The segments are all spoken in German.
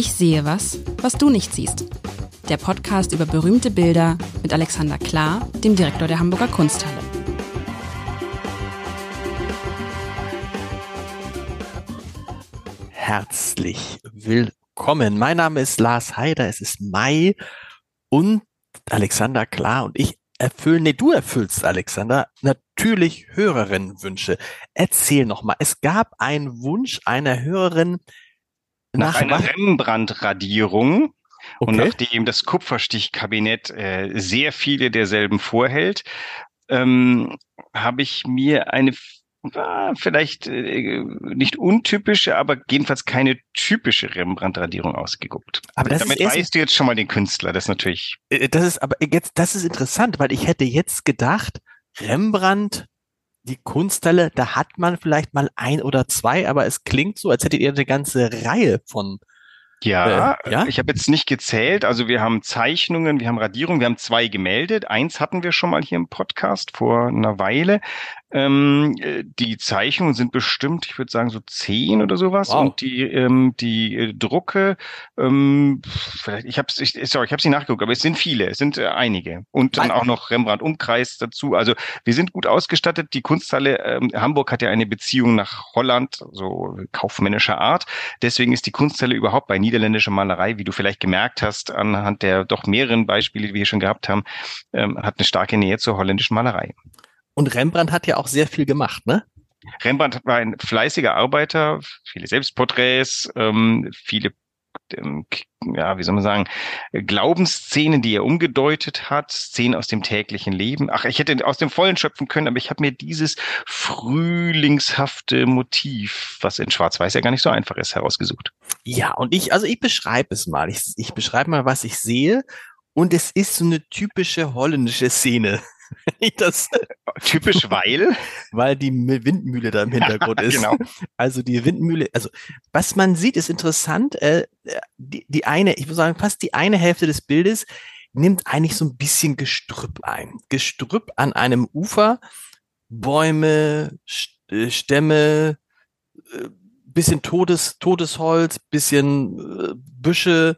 Ich sehe was, was du nicht siehst. Der Podcast über berühmte Bilder mit Alexander Klar, dem Direktor der Hamburger Kunsthalle. Herzlich willkommen. Mein Name ist Lars Heider, es ist Mai und Alexander Klar und ich erfüllen, nee, du erfüllst, Alexander, natürlich Hörerinnenwünsche. Erzähl nochmal, es gab einen Wunsch einer Hörerin nach, nach einer Rembrandt-Radierung. Okay. Und nachdem das Kupferstichkabinett äh, sehr viele derselben vorhält, ähm, habe ich mir eine vielleicht äh, nicht untypische, aber jedenfalls keine typische Rembrandt-Radierung ausgeguckt. Aber das damit ist weißt du jetzt schon mal den Künstler, das ist natürlich. Äh, das ist aber jetzt, das ist interessant, weil ich hätte jetzt gedacht, Rembrandt, die Kunsthalle, da hat man vielleicht mal ein oder zwei, aber es klingt so, als hättet ihr eine ganze Reihe von ja, äh, ja, ich habe jetzt nicht gezählt. Also wir haben Zeichnungen, wir haben Radierungen, wir haben zwei gemeldet. Eins hatten wir schon mal hier im Podcast vor einer Weile. Ähm, äh, die Zeichnungen sind bestimmt, ich würde sagen, so zehn oder sowas. Wow. Und die, ähm, die äh, Drucke, ähm, vielleicht, ich habe ich, sorry, ich habe sie nachgeguckt, aber es sind viele, es sind äh, einige. Und dann auch noch Rembrandt-Umkreis dazu. Also wir sind gut ausgestattet. Die Kunsthalle ähm, Hamburg hat ja eine Beziehung nach Holland, so kaufmännischer Art. Deswegen ist die Kunsthalle überhaupt bei niederländischer Malerei, wie du vielleicht gemerkt hast, anhand der doch mehreren Beispiele, die wir hier schon gehabt haben, ähm, hat eine starke Nähe zur holländischen Malerei. Und Rembrandt hat ja auch sehr viel gemacht, ne? Rembrandt war ein fleißiger Arbeiter, viele Selbstporträts, ähm, viele ähm, ja, wie soll man sagen, Glaubensszenen, die er umgedeutet hat, Szenen aus dem täglichen Leben. Ach, ich hätte aus dem Vollen schöpfen können, aber ich habe mir dieses frühlingshafte Motiv, was in Schwarz-Weiß ja gar nicht so einfach ist, herausgesucht. Ja, und ich, also ich beschreibe es mal. Ich, ich beschreibe mal, was ich sehe. Und es ist so eine typische holländische Szene. das typisch weil weil die Windmühle da im Hintergrund ist. genau. Also die Windmühle, also was man sieht, ist interessant. Äh, die, die eine, ich würde sagen, fast die eine Hälfte des Bildes nimmt eigentlich so ein bisschen Gestrüpp ein. Gestrüpp an einem Ufer, Bäume, äh, Stämme, äh, bisschen totes, totes Holz, bisschen äh, Büsche.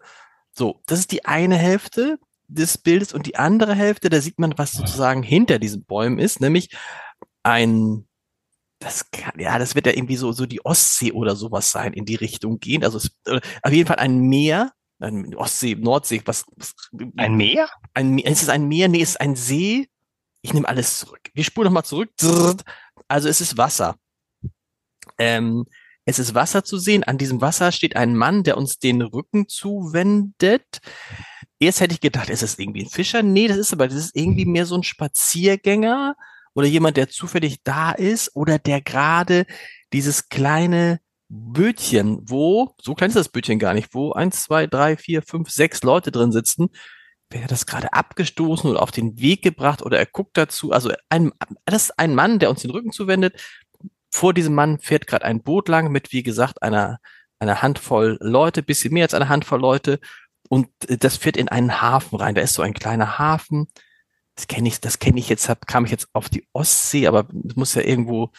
So, das ist die eine Hälfte des Bildes und die andere Hälfte, da sieht man, was sozusagen hinter diesen Bäumen ist, nämlich ein, das kann, ja, das wird ja irgendwie so, so die Ostsee oder sowas sein, in die Richtung gehen. Also es, äh, auf jeden Fall ein Meer, ein Ostsee, Nordsee, was, was ein Meer? Ein ist es ein Meer? Nee, es ist ein See. Ich nehme alles zurück. Wir spulen nochmal zurück. Also es ist Wasser. Ähm, es ist Wasser zu sehen. An diesem Wasser steht ein Mann, der uns den Rücken zuwendet. Erst hätte ich gedacht, ist das irgendwie ein Fischer? Nee, das ist aber, das ist irgendwie mehr so ein Spaziergänger oder jemand, der zufällig da ist oder der gerade dieses kleine Bötchen, wo, so klein ist das Bötchen gar nicht, wo eins, zwei, drei, vier, fünf, sechs Leute drin sitzen, wer das gerade abgestoßen oder auf den Weg gebracht oder er guckt dazu. Also ein, das ist ein Mann, der uns den Rücken zuwendet. Vor diesem Mann fährt gerade ein Boot lang mit, wie gesagt, einer, einer Handvoll Leute, bisschen mehr als eine Handvoll Leute und äh, das fährt in einen Hafen rein. Da ist so ein kleiner Hafen. Das kenne ich, das kenne ich jetzt, hab, kam ich jetzt auf die Ostsee, aber es muss ja irgendwo,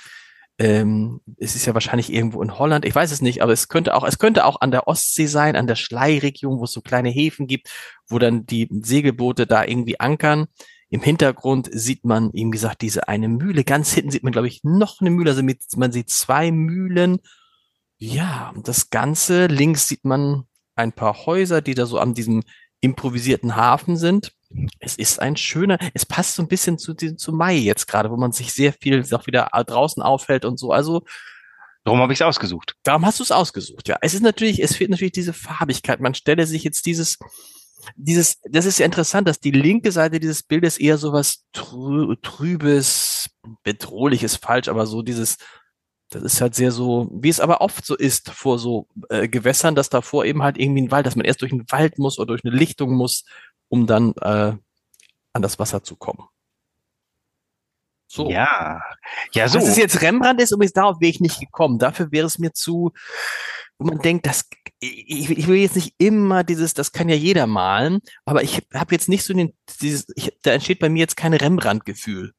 ähm, es ist ja wahrscheinlich irgendwo in Holland. Ich weiß es nicht, aber es könnte auch, es könnte auch an der Ostsee sein, an der Schleiregion, wo es so kleine Häfen gibt, wo dann die Segelboote da irgendwie ankern. Im Hintergrund sieht man, wie gesagt, diese eine Mühle. Ganz hinten sieht man, glaube ich, noch eine Mühle. Also mit, man sieht zwei Mühlen. Ja, das Ganze links sieht man ein paar Häuser, die da so an diesem improvisierten Hafen sind. Es ist ein schöner, es passt so ein bisschen zu, zu Mai jetzt gerade, wo man sich sehr viel auch wieder draußen aufhält und so. Also Darum habe ich es ausgesucht. Darum hast du es ausgesucht, ja. Es ist natürlich, es fehlt natürlich diese Farbigkeit. Man stelle sich jetzt dieses, dieses, das ist ja interessant, dass die linke Seite dieses Bildes eher so was trübes, bedrohliches, falsch, aber so dieses das ist halt sehr so, wie es aber oft so ist vor so äh, Gewässern, dass davor eben halt irgendwie ein Wald, dass man erst durch einen Wald muss oder durch eine Lichtung muss, um dann äh, an das Wasser zu kommen. So. Ja, ja so. Dass es jetzt Rembrandt ist, übrigens darauf wäre ich nicht gekommen. Dafür wäre es mir zu, wo man denkt, das, ich, ich will jetzt nicht immer dieses, das kann ja jeder malen, aber ich habe jetzt nicht so den, dieses, ich, da entsteht bei mir jetzt kein Rembrandt-Gefühl.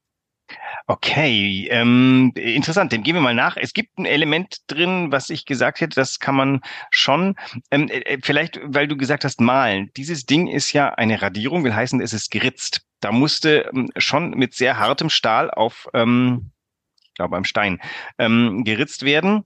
Okay, ähm, interessant. Dem gehen wir mal nach. Es gibt ein Element drin, was ich gesagt hätte, das kann man schon. Ähm, äh, äh, vielleicht, weil du gesagt hast, malen. Dieses Ding ist ja eine Radierung, will heißen, es ist geritzt. Da musste ähm, schon mit sehr hartem Stahl auf, ähm, ich glaube, am Stein ähm, geritzt werden.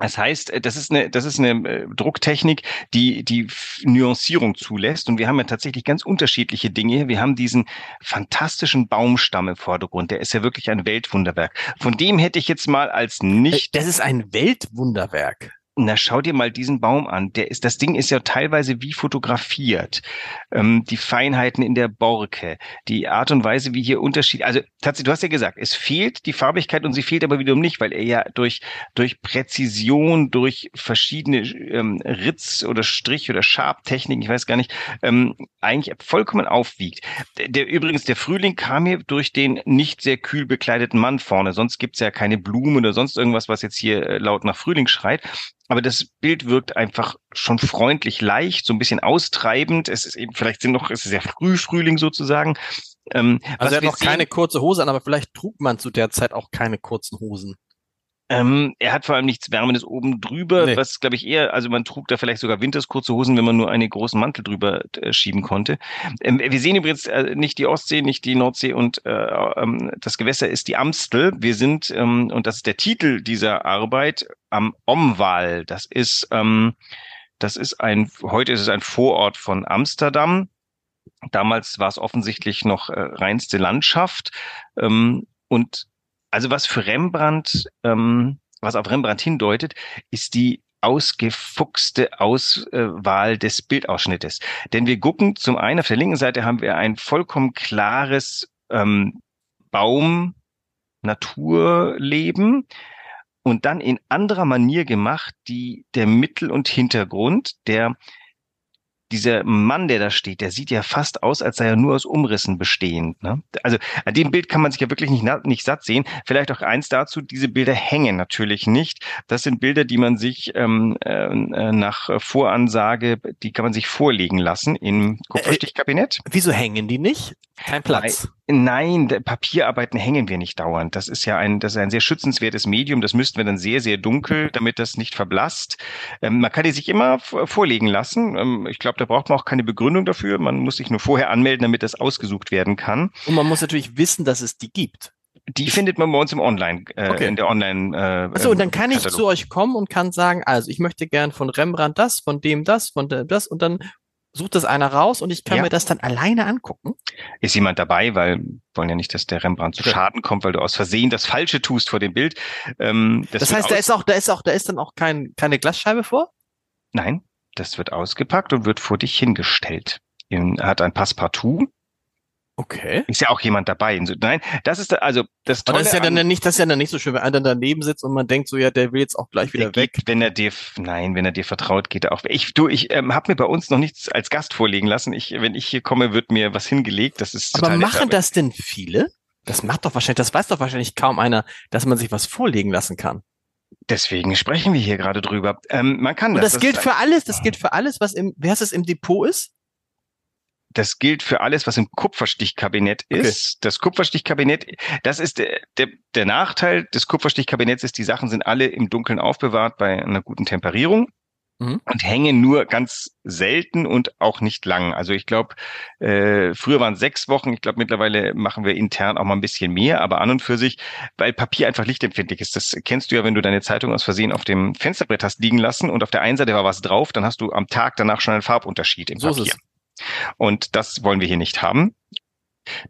Das heißt, äh, das ist eine, das ist eine äh, Drucktechnik, die die Nuancierung zulässt. Und wir haben ja tatsächlich ganz unterschiedliche Dinge. Wir haben diesen fantastischen Baumstamm im Vordergrund. Der ist ja wirklich ein Weltwunderwerk. Von dem hätte ich jetzt mal als nicht. Das ist ein Weltwunderwerk. Na, schau dir mal diesen Baum an. Der ist, das Ding ist ja teilweise wie fotografiert. Ähm, die Feinheiten in der Borke, die Art und Weise, wie hier Unterschied. Also tatsächlich, du hast ja gesagt, es fehlt die Farbigkeit und sie fehlt aber wiederum nicht, weil er ja durch durch Präzision, durch verschiedene ähm, Ritz oder Strich oder Schabtechniken, ich weiß gar nicht, ähm, eigentlich vollkommen aufwiegt. Der übrigens der Frühling kam hier durch den nicht sehr kühl bekleideten Mann vorne. Sonst gibt's ja keine Blumen oder sonst irgendwas, was jetzt hier äh, laut nach Frühling schreit. Aber das Bild wirkt einfach schon freundlich leicht, so ein bisschen austreibend. Es ist eben, vielleicht sind noch, es ist sehr früh Frühling sozusagen. Ähm, also er hat noch sehen, keine kurze Hose an, aber vielleicht trug man zu der Zeit auch keine kurzen Hosen. Ähm, er hat vor allem nichts Wärmendes oben drüber, nee. was glaube ich eher, also man trug da vielleicht sogar Winters kurze Hosen, wenn man nur einen großen Mantel drüber äh, schieben konnte. Ähm, wir sehen übrigens äh, nicht die Ostsee, nicht die Nordsee und äh, ähm, das Gewässer ist die Amstel. Wir sind, ähm, und das ist der Titel dieser Arbeit, am Omwal. Das ist, ähm, das ist ein, heute ist es ein Vorort von Amsterdam. Damals war es offensichtlich noch äh, reinste Landschaft. Ähm, und also was für Rembrandt, ähm, was auf Rembrandt hindeutet, ist die ausgefuchste Auswahl des Bildausschnittes. Denn wir gucken zum einen auf der linken Seite haben wir ein vollkommen klares ähm, Baum, Naturleben und dann in anderer Manier gemacht, die der Mittel- und Hintergrund, der dieser Mann, der da steht, der sieht ja fast aus, als sei er nur aus Umrissen bestehend. Ne? Also an dem Bild kann man sich ja wirklich nicht, nicht satt sehen. Vielleicht auch eins dazu, diese Bilder hängen natürlich nicht. Das sind Bilder, die man sich ähm, äh, nach Voransage, die kann man sich vorlegen lassen im Kupferstichkabinett. Äh, wieso hängen die nicht? Kein Platz. Nein, Papierarbeiten hängen wir nicht dauernd. Das ist ja ein, das ist ein sehr schützenswertes Medium. Das müssten wir dann sehr, sehr dunkel, damit das nicht verblasst. Ähm, man kann die sich immer vorlegen lassen. Ähm, ich glaube, da braucht man auch keine Begründung dafür. Man muss sich nur vorher anmelden, damit das ausgesucht werden kann. Und man muss natürlich wissen, dass es die gibt. Die findet man bei uns im Online, äh, okay. in der Online. Äh, Achso, und dann kann ich zu euch kommen und kann sagen, also ich möchte gern von Rembrandt das, von dem das, von dem das und dann sucht das einer raus und ich kann ja. mir das dann alleine angucken. Ist jemand dabei, weil wir wollen ja nicht, dass der Rembrandt zu Schaden kommt, weil du aus Versehen das Falsche tust vor dem Bild. Ähm, das, das heißt, da ist auch, da ist auch, da ist dann auch kein, keine Glasscheibe vor? Nein, das wird ausgepackt und wird vor dich hingestellt. Er hat ein Passepartout Okay. Ist ja auch jemand dabei. Nein, das ist da, also das Tolle. Aber das ist ja dann nicht, das ist ja dann nicht so schön, wenn einer daneben sitzt und man denkt so, ja, der will jetzt auch gleich wieder weg. Geht, wenn er dir, nein, wenn er dir vertraut, geht er auch weg. Ich, du, ich ähm, habe mir bei uns noch nichts als Gast vorlegen lassen. Ich, wenn ich hier komme, wird mir was hingelegt. Das ist Aber machen das denn viele? Das macht doch wahrscheinlich, das weiß doch wahrscheinlich kaum einer, dass man sich was vorlegen lassen kann. Deswegen sprechen wir hier gerade drüber. Ähm, man kann und das. das gilt für alles, das gilt für alles, was im, heißt es, im Depot ist? Das gilt für alles, was im Kupferstichkabinett ist. Okay. Das Kupferstichkabinett, das ist der, der, der Nachteil des Kupferstichkabinetts ist, die Sachen sind alle im Dunkeln aufbewahrt bei einer guten Temperierung mhm. und hängen nur ganz selten und auch nicht lang. Also ich glaube, äh, früher waren es sechs Wochen. Ich glaube, mittlerweile machen wir intern auch mal ein bisschen mehr, aber an und für sich, weil Papier einfach lichtempfindlich ist. Das kennst du ja, wenn du deine Zeitung aus Versehen auf dem Fensterbrett hast liegen lassen und auf der einen Seite war was drauf, dann hast du am Tag danach schon einen Farbunterschied im so Papier. Und das wollen wir hier nicht haben.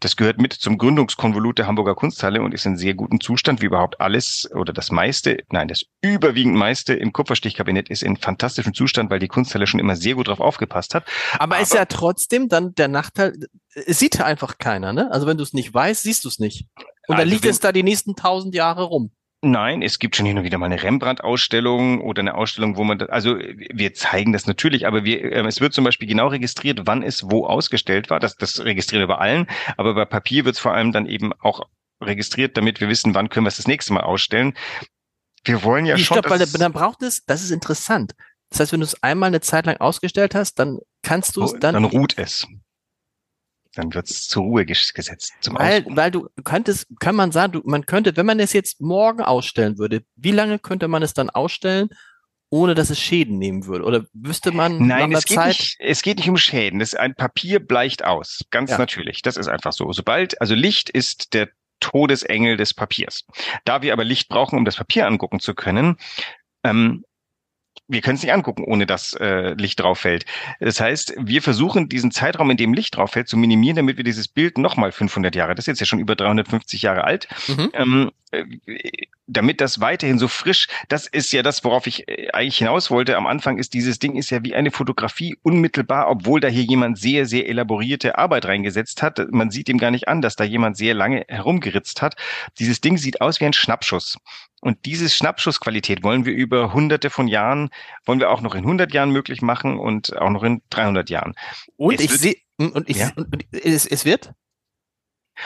Das gehört mit zum Gründungskonvolut der Hamburger Kunsthalle und ist in sehr gutem Zustand, wie überhaupt alles oder das meiste, nein, das überwiegend meiste im Kupferstichkabinett ist in fantastischem Zustand, weil die Kunsthalle schon immer sehr gut drauf aufgepasst hat. Aber, Aber ist ja trotzdem dann der Nachteil, es sieht einfach keiner, ne? Also wenn du es nicht weißt, siehst du es nicht. Und also dann liegt es da die nächsten tausend Jahre rum. Nein, es gibt schon hin und wieder mal eine Rembrandt-Ausstellung oder eine Ausstellung, wo man, das, also wir zeigen das natürlich, aber wir, äh, es wird zum Beispiel genau registriert, wann es wo ausgestellt war. Das, das registrieren wir bei allen, aber bei Papier wird es vor allem dann eben auch registriert, damit wir wissen, wann können wir es das nächste Mal ausstellen. Wir wollen ja ich schon. Ich glaube, weil dann braucht es, das ist interessant. Das heißt, wenn du es einmal eine Zeit lang ausgestellt hast, dann kannst du es oh, dann. Dann ruht es. Dann wird es zur Ruhe gesetzt. Zum weil, weil du könntest, kann man sagen, du, man könnte, wenn man es jetzt morgen ausstellen würde, wie lange könnte man es dann ausstellen, ohne dass es Schäden nehmen würde? Oder wüsste man Nein, es geht, Zeit? Nicht, es geht nicht um Schäden. Das ein Papier bleicht aus. Ganz ja. natürlich. Das ist einfach so. Sobald, also Licht ist der Todesengel des Papiers. Da wir aber Licht brauchen, um das Papier angucken zu können, ähm, wir können es nicht angucken, ohne dass äh, Licht drauf fällt. Das heißt, wir versuchen diesen Zeitraum, in dem Licht drauf fällt, zu minimieren, damit wir dieses Bild nochmal 500 Jahre, das ist jetzt ja schon über 350 Jahre alt, mhm. ähm, äh, damit das weiterhin so frisch, das ist ja das, worauf ich äh, eigentlich hinaus wollte. Am Anfang ist dieses Ding ist ja wie eine Fotografie unmittelbar, obwohl da hier jemand sehr, sehr elaborierte Arbeit reingesetzt hat. Man sieht ihm gar nicht an, dass da jemand sehr lange herumgeritzt hat. Dieses Ding sieht aus wie ein Schnappschuss. Und diese Schnappschussqualität wollen wir über hunderte von Jahren, wollen wir auch noch in 100 Jahren möglich machen und auch noch in 300 Jahren. Und es ich sehe, und ich, ja? und, und es, es wird?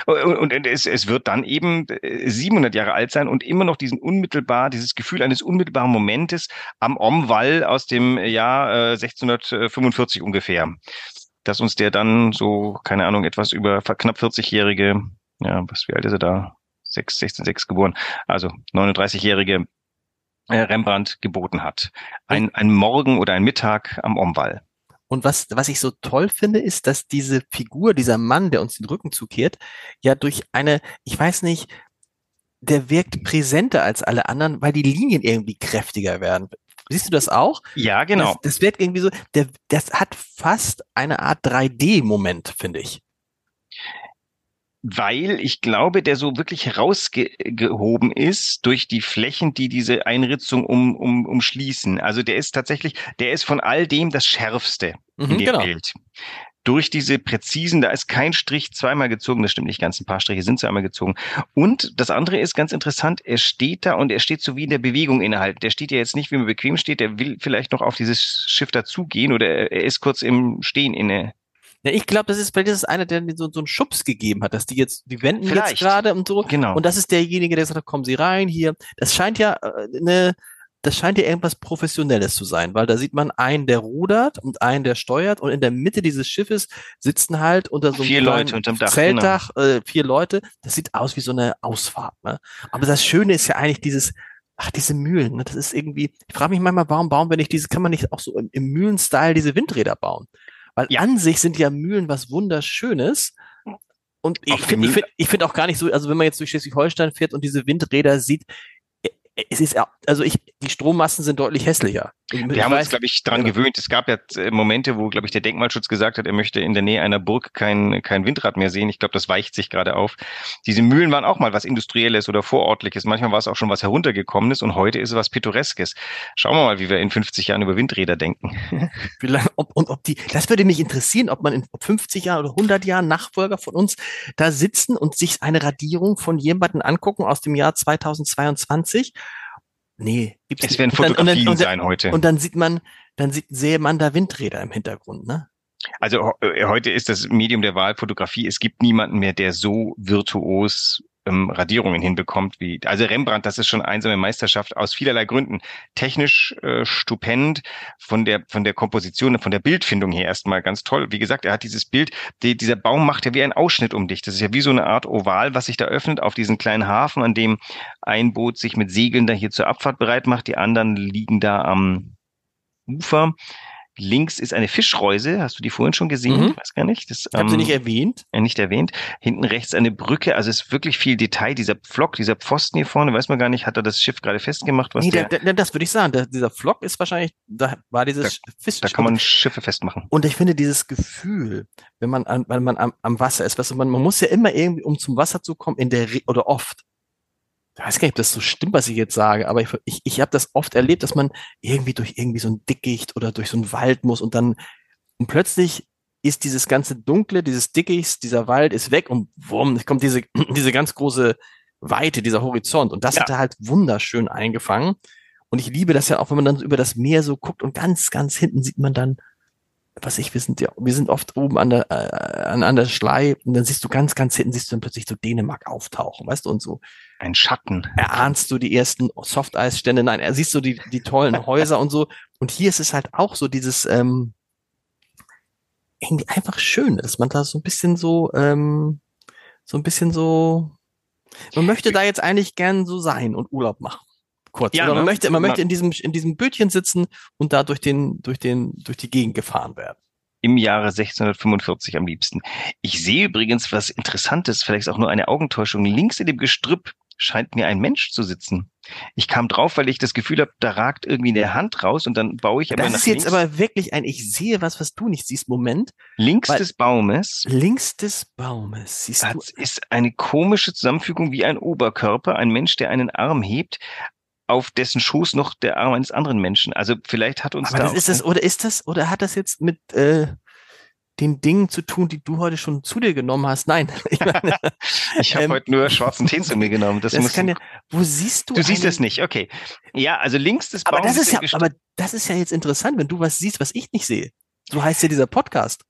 Und, und es, es wird dann eben 700 äh, Jahre alt sein und immer noch diesen unmittelbar, dieses Gefühl eines unmittelbaren Momentes am Omwall aus dem Jahr äh, 1645 ungefähr. Dass uns der dann so, keine Ahnung, etwas über knapp 40-jährige, ja, was, wie alt ist er da? 6, 16, 6 geboren, also 39-jährige äh, Rembrandt geboten hat. Ein, ein Morgen oder ein Mittag am Omwall. Und was, was ich so toll finde, ist, dass diese Figur, dieser Mann, der uns den Rücken zukehrt, ja durch eine, ich weiß nicht, der wirkt präsenter als alle anderen, weil die Linien irgendwie kräftiger werden. Siehst du das auch? Ja, genau. Das, das wird irgendwie so, der, das hat fast eine Art 3D-Moment, finde ich weil ich glaube, der so wirklich herausgehoben ist durch die Flächen, die diese Einritzung um, um, umschließen. Also der ist tatsächlich, der ist von all dem das Schärfste mhm, in dem genau. Bild. Durch diese präzisen, da ist kein Strich zweimal gezogen, das stimmt nicht ganz, ein paar Striche sind zweimal gezogen. Und das andere ist ganz interessant, er steht da und er steht so wie in der Bewegung innerhalb. Der steht ja jetzt nicht, wie man bequem steht, der will vielleicht noch auf dieses Schiff dazugehen oder er ist kurz im Stehen inne ja, ich glaube, das ist vielleicht ist einer, der so, so einen Schubs gegeben hat, dass die jetzt, die wenden vielleicht. jetzt gerade und so. Genau. Und das ist derjenige, der sagt, kommen Sie rein hier. Das scheint ja äh, eine, das scheint ja irgendwas Professionelles zu sein, weil da sieht man einen, der rudert und einen, der steuert und in der Mitte dieses Schiffes sitzen halt unter so einem vier Leute unterm Dach, Zeltdach genau. äh, vier Leute. Das sieht aus wie so eine Ausfahrt. Ne? Aber das Schöne ist ja eigentlich dieses, ach, diese Mühlen, ne? das ist irgendwie, ich frage mich manchmal, warum bauen wir nicht diese, kann man nicht auch so im, im Mühlenstyle diese Windräder bauen? Weil ja. an sich sind ja Mühlen was Wunderschönes. Und ich finde ich find, ich find auch gar nicht so, also wenn man jetzt durch Schleswig-Holstein fährt und diese Windräder sieht, es ist, also ich, die Strommassen sind deutlich hässlicher. Wir ich haben weiß, uns, glaube ich, dran ja. gewöhnt. Es gab ja äh, Momente, wo, glaube ich, der Denkmalschutz gesagt hat, er möchte in der Nähe einer Burg kein, kein Windrad mehr sehen. Ich glaube, das weicht sich gerade auf. Diese Mühlen waren auch mal was Industrielles oder Vorortliches. Manchmal war es auch schon was Heruntergekommenes und heute ist es was Pittoreskes. Schauen wir mal, wie wir in 50 Jahren über Windräder denken. Vielleicht, ob, und ob die, das würde mich interessieren, ob man in 50 Jahren oder 100 Jahren Nachfolger von uns da sitzen und sich eine Radierung von jemandem angucken aus dem Jahr 2022 Nee, gibt's Es werden Fotografien dann, sein heute. Und dann sieht man, dann sieht, sehe man da Windräder im Hintergrund, ne? Also äh, heute ist das Medium der Wahl Fotografie. Es gibt niemanden mehr, der so virtuos ähm, Radierungen hinbekommt wie also Rembrandt. Das ist schon einsame Meisterschaft aus vielerlei Gründen. Technisch äh, stupend von der von der Komposition, von der Bildfindung her erstmal ganz toll. Wie gesagt, er hat dieses Bild. Die, dieser Baum macht ja wie ein Ausschnitt um dich. Das ist ja wie so eine Art Oval, was sich da öffnet auf diesen kleinen Hafen, an dem ein Boot sich mit Segeln da hier zur Abfahrt bereit macht. Die anderen liegen da am Ufer. Links ist eine Fischreuse. Hast du die vorhin schon gesehen? Mhm. Ich weiß gar nicht. Das, ähm, sie nicht erwähnt? Äh, nicht erwähnt. Hinten rechts eine Brücke. Also es ist wirklich viel Detail. Dieser Pflock, dieser Pfosten hier vorne, weiß man gar nicht, hat er das Schiff gerade festgemacht? Was nee, der, der, das würde ich sagen. Der, dieser Pflock ist wahrscheinlich, da war dieses da, Fisch. Da kann man Schiffe festmachen. Und ich finde dieses Gefühl, wenn man, an, wenn man am, am Wasser ist, weißt du, man, man muss ja immer irgendwie, um zum Wasser zu kommen, in der, Re oder oft, ich weiß gar nicht, ob das so stimmt, was ich jetzt sage, aber ich, ich, ich habe das oft erlebt, dass man irgendwie durch irgendwie so ein Dickicht oder durch so einen Wald muss und dann und plötzlich ist dieses ganze Dunkle, dieses Dickicht, dieser Wald ist weg und wumm, kommt diese, diese ganz große Weite, dieser Horizont. Und das ja. hat er halt wunderschön eingefangen. Und ich liebe das ja auch, wenn man dann über das Meer so guckt und ganz, ganz hinten sieht man dann was ich, wir sind ja, wir sind oft oben an der, äh, an, an der Schlei und dann siehst du ganz, ganz hinten siehst du dann plötzlich so Dänemark auftauchen, weißt du, und so. Ein Schatten. Erahnst du die ersten Softeisstände, nein, er siehst du die, die tollen Häuser und so. Und hier ist es halt auch so dieses, ähm, irgendwie einfach schön, dass man da so ein bisschen so, ähm, so ein bisschen so, man möchte da jetzt eigentlich gern so sein und Urlaub machen. Kurz. Ja, Oder man ne? möchte, man möchte in diesem, in diesem Bötchen sitzen und da durch den, durch den, durch die Gegend gefahren werden im Jahre 1645 am liebsten. Ich sehe übrigens was Interessantes, vielleicht auch nur eine Augentäuschung. Links in dem Gestrüpp scheint mir ein Mensch zu sitzen. Ich kam drauf, weil ich das Gefühl habe, da ragt irgendwie eine Hand raus und dann baue ich aber das ist jetzt aber wirklich ein, ich sehe was, was du nicht siehst, Moment. Links des Baumes. Links des Baumes, siehst du. Das ist eine komische Zusammenfügung wie ein Oberkörper, ein Mensch, der einen Arm hebt, auf dessen Schoß noch der Arm eines anderen Menschen. Also vielleicht hat uns aber da das ist das oder ist das oder hat das jetzt mit äh, den Dingen zu tun, die du heute schon zu dir genommen hast. Nein. Ich, meine, ich habe ähm, heute nur schwarzen Tee zu mir genommen. Das, das kann ja, wo siehst du? Du siehst es nicht, okay. Ja, also links des Baums. Aber das ist ja, aber das ist ja jetzt interessant, wenn du was siehst, was ich nicht sehe. So heißt ja dieser Podcast.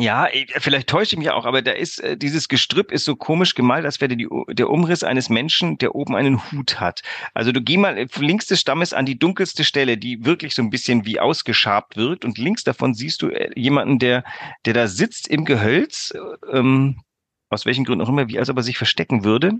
Ja, vielleicht täusche ich mich auch, aber da ist äh, dieses Gestrüpp ist so komisch gemalt, als wäre die, der Umriss eines Menschen, der oben einen Hut hat. Also du geh mal äh, links des Stammes an die dunkelste Stelle, die wirklich so ein bisschen wie ausgeschabt wirkt, und links davon siehst du äh, jemanden, der der da sitzt im Gehölz, ähm, aus welchen Gründen auch immer, wie als ob er sich verstecken würde.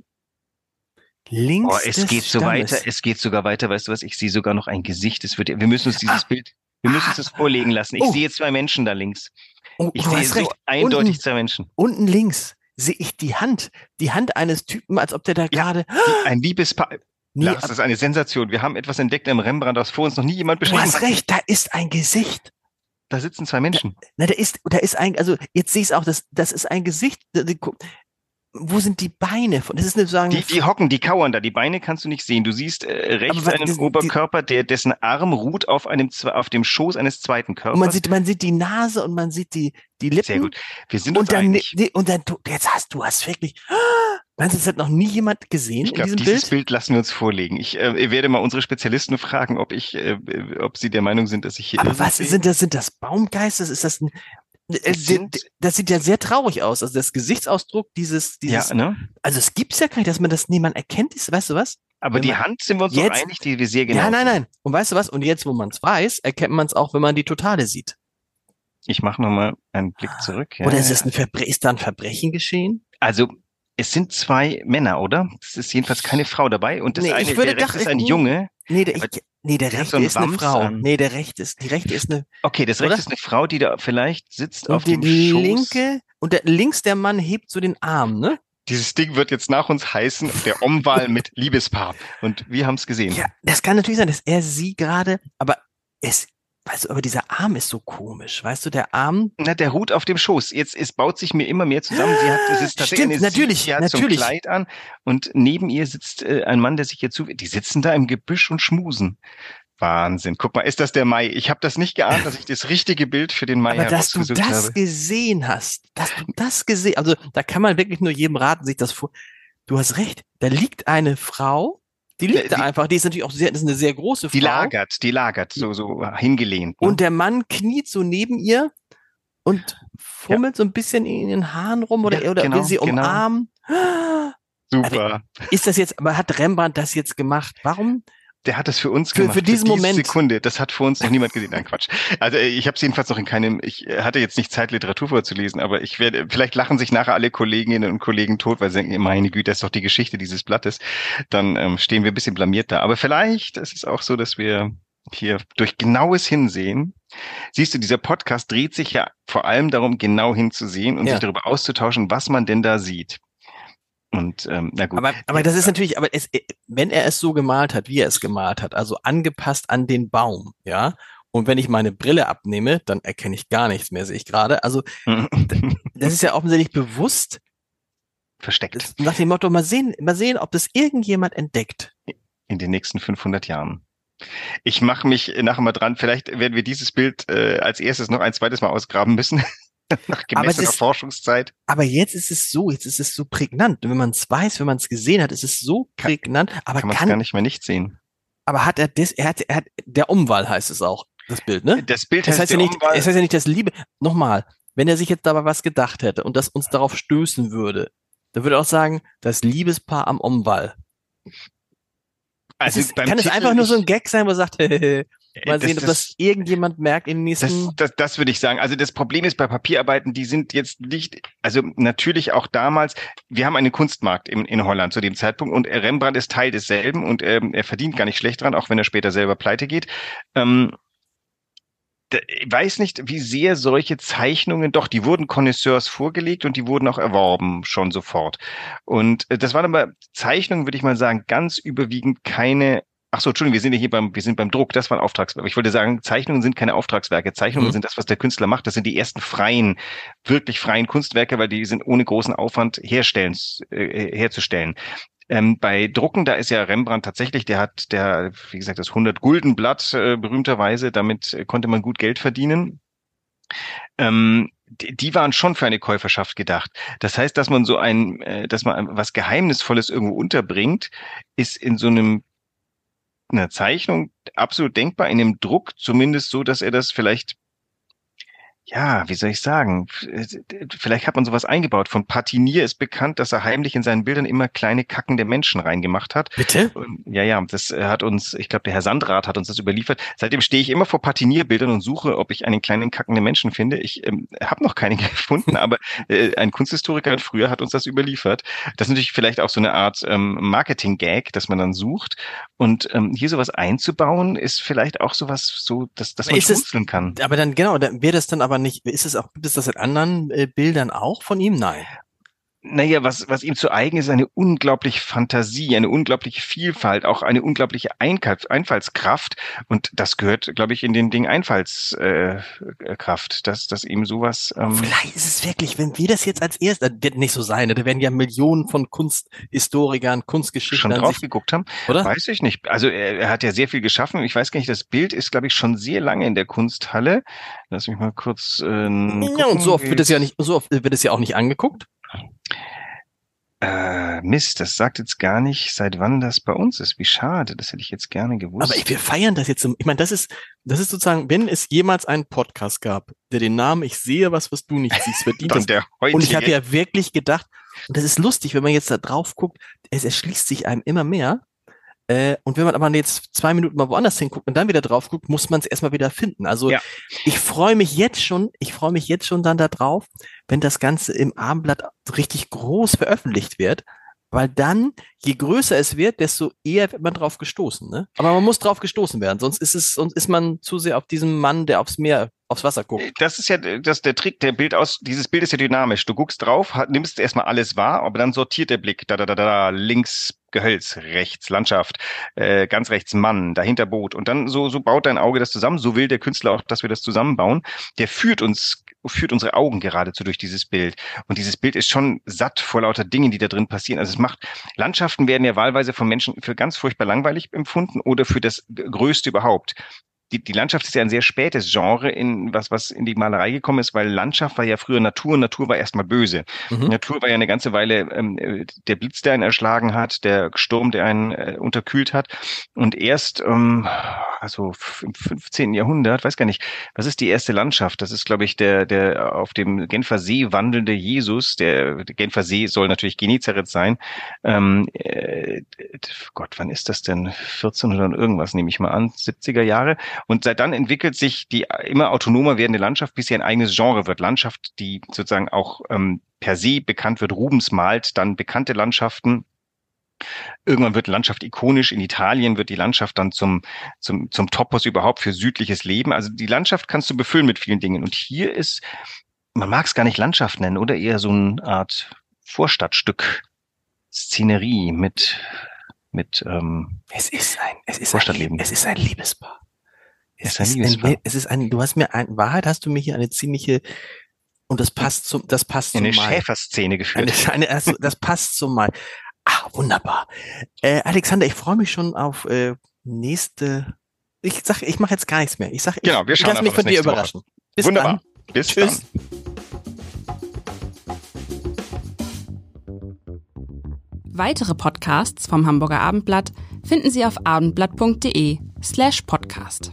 Links. Oh, es geht so weiter, es geht sogar weiter. Weißt du was? Ich sehe sogar noch ein Gesicht. Es wird, wir müssen uns dieses ah. Bild, wir müssen uns das vorlegen lassen. Ich oh. sehe zwei Menschen da links. Oh, ich sehe so eindeutig unten, zwei Menschen. Unten links sehe ich die Hand, die Hand eines Typen, als ob der da gerade ein Liebespaar. Nee, das ist eine Sensation. Wir haben etwas entdeckt im Rembrandt, das vor uns noch nie jemand beschrieben hat. Du hast recht, da ist ein Gesicht. Da sitzen zwei Menschen. Na, da ist, da ist ein, also jetzt sehe ich es auch, das, das ist ein Gesicht wo sind die Beine von? Das ist eine sagen. Die, die hocken, die kauern da. Die Beine kannst du nicht sehen. Du siehst äh, rechts einen das, Oberkörper, der dessen Arm ruht auf einem auf dem Schoß eines zweiten Körpers. Und man sieht, man sieht die Nase und man sieht die die Lippen. Sehr gut. Wir sind und uns dann, einig. Und dann du, jetzt hast du hast wirklich. Meinst du, das hat noch nie jemand gesehen ich glaub, in diesem dieses Bild? Bild lassen wir uns vorlegen. Ich äh, werde mal unsere Spezialisten fragen, ob ich, äh, ob sie der Meinung sind, dass ich hier. Aber was sehe. sind das? Sind das Baumgeister? Ist das ein das sieht ja sehr traurig aus. Also das Gesichtsausdruck dieses, dieses. Ja, ne? Also es gibt's ja gar nicht, dass man das niemand erkennt. Ist, weißt du was? Aber wenn die Hand sind wir uns jetzt, einig, die wir sehr genau. Ja, nein, nein. Und weißt du was? Und jetzt, wo man es weiß, erkennt man es auch, wenn man die Totale sieht. Ich mache nochmal einen Blick zurück. Ja, Oder ist es ein Verbre ist da ein Verbrechen geschehen? Also es sind zwei Männer, oder? Es ist jedenfalls keine Frau dabei. Und das nee, eine, der doch, ist ein Junge. Nee, der, ich, Nee, der rechte so ist eine Frau. An. Nee, der rechte ist, die rechte ist eine. Okay, das rechte ist eine Frau, die da vielleicht sitzt und auf dem die Schoß. linke, und der, links der Mann hebt so den Arm, ne? Dieses Ding wird jetzt nach uns heißen, der Omwahl mit Liebespaar. Und wir haben es gesehen. Ja, das kann natürlich sein, dass er sie gerade, aber es Weißt du, aber dieser Arm ist so komisch. Weißt du, der Arm. Na, der Hut auf dem Schoß. Jetzt, es baut sich mir immer mehr zusammen. Sie hat, es ist tatsächlich Stimmt, natürlich, sie hat natürlich. so ein Kleid an und neben ihr sitzt äh, ein Mann, der sich hier zu, die sitzen da im Gebüsch und schmusen. Wahnsinn. Guck mal, ist das der Mai? Ich habe das nicht geahnt, dass ich das richtige Bild für den Mai Aber dass du das habe. gesehen hast, dass du das gesehen, also da kann man wirklich nur jedem raten, sich das vor. Du hast recht. Da liegt eine Frau, die liegt die, da einfach. Die ist natürlich auch sehr, das ist eine sehr große Frau. Die lagert, die lagert, so, so hingelehnt. Ne? Und der Mann kniet so neben ihr und fummelt ja. so ein bisschen in den Haaren rum oder, ja, oder genau, will sie genau. umarmen. Super. Aber ist das jetzt, aber hat Rembrandt das jetzt gemacht? Warum? Der hat das für uns für, gemacht. Für diesen für Moment. Sekunde. Das hat für uns noch niemand gesehen. Nein, Quatsch. Also äh, ich habe es jedenfalls noch in keinem, ich äh, hatte jetzt nicht Zeit, Literatur vorzulesen, aber ich werde, vielleicht lachen sich nachher alle Kolleginnen und Kollegen tot, weil sie denken, meine Güte, das ist doch die Geschichte dieses Blattes. Dann ähm, stehen wir ein bisschen blamiert da. Aber vielleicht ist es auch so, dass wir hier durch genaues Hinsehen, siehst du, dieser Podcast dreht sich ja vor allem darum, genau hinzusehen und ja. sich darüber auszutauschen, was man denn da sieht. Und ähm, na gut. Aber, aber das ist natürlich, aber es, äh, wenn er es so gemalt hat, wie er es gemalt hat, also angepasst an den Baum, ja. Und wenn ich meine Brille abnehme, dann erkenne ich gar nichts mehr, sehe ich gerade. Also das ist ja offensichtlich bewusst versteckt. Nach dem Motto, mal sehen, mal sehen, ob das irgendjemand entdeckt. In den nächsten 500 Jahren. Ich mache mich nachher mal dran. Vielleicht werden wir dieses Bild äh, als erstes noch ein zweites Mal ausgraben müssen. Nach gemessener ist, Forschungszeit. Aber jetzt ist es so, jetzt ist es so prägnant. Wenn man es weiß, wenn man es gesehen hat, ist es so prägnant. Aber kann man es gar nicht mehr nicht sehen. Aber hat er das, er hat, er hat, der Umwahl heißt es auch, das Bild, ne? Das Bild heißt, das heißt ja nicht, es heißt ja nicht das Liebe. Nochmal, wenn er sich jetzt dabei was gedacht hätte und das uns darauf stößen würde, dann würde er auch sagen, das Liebespaar am Umwall. Also es ist, kann Titel es einfach nur so ein Gag sein, wo er sagt, Mal das, sehen, ob das, das, irgendjemand merkt in den nächsten. Das, das, das würde ich sagen. Also das Problem ist bei Papierarbeiten, die sind jetzt nicht, also natürlich auch damals, wir haben einen Kunstmarkt in, in Holland zu dem Zeitpunkt und Rembrandt ist Teil desselben und ähm, er verdient gar nicht schlecht dran, auch wenn er später selber pleite geht. Ähm, ich weiß nicht, wie sehr solche Zeichnungen, doch, die wurden Connoisseurs vorgelegt und die wurden auch erworben, schon sofort. Und äh, das waren aber Zeichnungen, würde ich mal sagen, ganz überwiegend keine Ach so, Entschuldigung, wir sind ja hier beim, wir sind beim Druck, das war ein Auftragswerk. Ich wollte sagen, Zeichnungen sind keine Auftragswerke. Zeichnungen mhm. sind das, was der Künstler macht. Das sind die ersten freien, wirklich freien Kunstwerke, weil die sind ohne großen Aufwand herstellen, äh, herzustellen. Ähm, bei Drucken, da ist ja Rembrandt tatsächlich, der hat, der, wie gesagt, das 100 Gulden Blatt äh, berühmterweise, damit konnte man gut Geld verdienen. Ähm, die waren schon für eine Käuferschaft gedacht. Das heißt, dass man so ein, äh, dass man was Geheimnisvolles irgendwo unterbringt, ist in so einem einer Zeichnung absolut denkbar, in dem Druck zumindest so, dass er das vielleicht ja, wie soll ich sagen? Vielleicht hat man sowas eingebaut. Von Patinier ist bekannt, dass er heimlich in seinen Bildern immer kleine kackende Menschen reingemacht hat. Bitte? Und, ja, ja, das hat uns, ich glaube, der Herr Sandrat hat uns das überliefert. Seitdem stehe ich immer vor Patinierbildern und suche, ob ich einen kleinen kackenden Menschen finde. Ich ähm, habe noch keine gefunden, aber äh, ein Kunsthistoriker früher hat uns das überliefert. Das ist natürlich vielleicht auch so eine Art ähm, Marketing-Gag, dass man dann sucht. Und ähm, hier sowas einzubauen, ist vielleicht auch sowas, so, dass, dass man schmunzeln kann. Aber dann, genau, dann wäre das dann aber nicht, ist es auch, gibt es das in anderen äh, Bildern auch von ihm? Nein. Naja, was, was ihm zu eigen ist, eine unglaubliche Fantasie, eine unglaubliche Vielfalt, auch eine unglaubliche Einfallskraft. Und das gehört, glaube ich, in den Ding Einfallskraft, äh, dass, dass ihm sowas. Ähm Vielleicht ist es wirklich, wenn wir das jetzt als erstes, das wird nicht so sein, ne? da werden ja Millionen von Kunsthistorikern, Kunstgeschichten schon drauf geguckt haben, oder? Weiß ich nicht. Also er, er hat ja sehr viel geschaffen. Ich weiß gar nicht, das Bild ist, glaube ich, schon sehr lange in der Kunsthalle. Lass mich mal kurz. Äh, ja, und so oft wird es ja nicht, so oft wird es ja auch nicht angeguckt. Äh, Mist, das sagt jetzt gar nicht, seit wann das bei uns ist. Wie schade, das hätte ich jetzt gerne gewusst. Aber wir feiern das jetzt. Ich meine, das ist, das ist sozusagen, wenn es jemals einen Podcast gab, der den Namen Ich sehe was, was du nicht siehst, verdient das. Und ich habe ja wirklich gedacht, und das ist lustig, wenn man jetzt da drauf guckt, es erschließt sich einem immer mehr. Äh, und wenn man aber jetzt zwei Minuten mal woanders hinguckt und dann wieder drauf guckt, muss man es erstmal wieder finden. Also ja. ich freue mich jetzt schon, ich freue mich jetzt schon dann da drauf, wenn das Ganze im Abendblatt richtig groß veröffentlicht wird, weil dann, je größer es wird, desto eher wird man drauf gestoßen. Ne? Aber man muss drauf gestoßen werden, sonst ist es, sonst ist man zu sehr auf diesem Mann, der aufs Meer aufs Wasser guckt. Das ist ja das der Trick, der Bild aus, dieses Bild ist ja dynamisch. Du guckst drauf, nimmst erstmal alles wahr, aber dann sortiert der Blick, da, da, da, da, links Gehölz, rechts Landschaft, äh, ganz rechts Mann, dahinter Boot. Und dann so, so baut dein Auge das zusammen. So will der Künstler auch, dass wir das zusammenbauen. Der führt uns, führt unsere Augen geradezu durch dieses Bild. Und dieses Bild ist schon satt vor lauter Dingen, die da drin passieren. Also es macht, Landschaften werden ja wahlweise von Menschen für ganz furchtbar langweilig empfunden oder für das Größte überhaupt die, die Landschaft ist ja ein sehr spätes Genre, in was, was in die Malerei gekommen ist, weil Landschaft war ja früher Natur und Natur war erstmal böse. Mhm. Natur war ja eine ganze Weile ähm, der Blitz, der einen erschlagen hat, der Sturm, der einen äh, unterkühlt hat. Und erst, ähm, also im 15. Jahrhundert, weiß gar nicht, was ist die erste Landschaft? Das ist, glaube ich, der, der auf dem Genfer See wandelnde Jesus. Der, der Genfer See soll natürlich Genezareth sein. Ähm, äh, Gott, wann ist das denn? 1400 irgendwas, nehme ich mal an, 70er Jahre. Und seit dann entwickelt sich die immer autonomer werdende Landschaft, bis sie ein eigenes Genre wird. Landschaft, die sozusagen auch ähm, per se bekannt wird. Rubens malt dann bekannte Landschaften. Irgendwann wird Landschaft ikonisch. In Italien wird die Landschaft dann zum, zum, zum Topos überhaupt für südliches Leben. Also die Landschaft kannst du befüllen mit vielen Dingen. Und hier ist, man mag es gar nicht Landschaft nennen, oder eher so eine Art Vorstadtstück, Szenerie mit, mit ähm, es ist ein, es ist Vorstadtleben. Ein, es ist ein Liebespaar. Es ist, ein, es ist ein, du hast mir ein, Wahrheit hast du mir hier eine ziemliche, und das passt zum, das passt zum Eine Mal. Schäferszene geführt. Eine, eine, also, das passt zum Mal. Ah, wunderbar. Äh, Alexander, ich freue mich schon auf äh, nächste. Ich sag, ich mache jetzt gar nichts mehr. Ich sag, genau, wir ich schauen lass mich von dir überraschen. Bis Wunderbar. Dann. Bis Tschüss. Dann. Weitere Podcasts vom Hamburger Abendblatt finden Sie auf abendblatt.de slash podcast.